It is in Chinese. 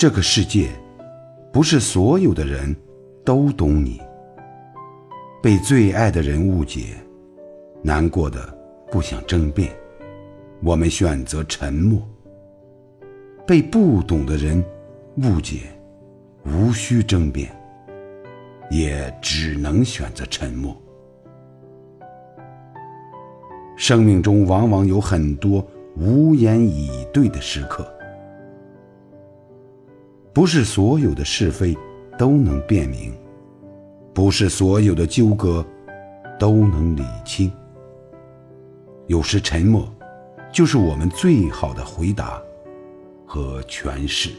这个世界，不是所有的人都懂你。被最爱的人误解，难过的不想争辩，我们选择沉默。被不懂的人误解，无需争辩，也只能选择沉默。生命中往往有很多无言以对的时刻，不是所有的是非都能辨明。不是所有的纠葛都能理清，有时沉默就是我们最好的回答和诠释。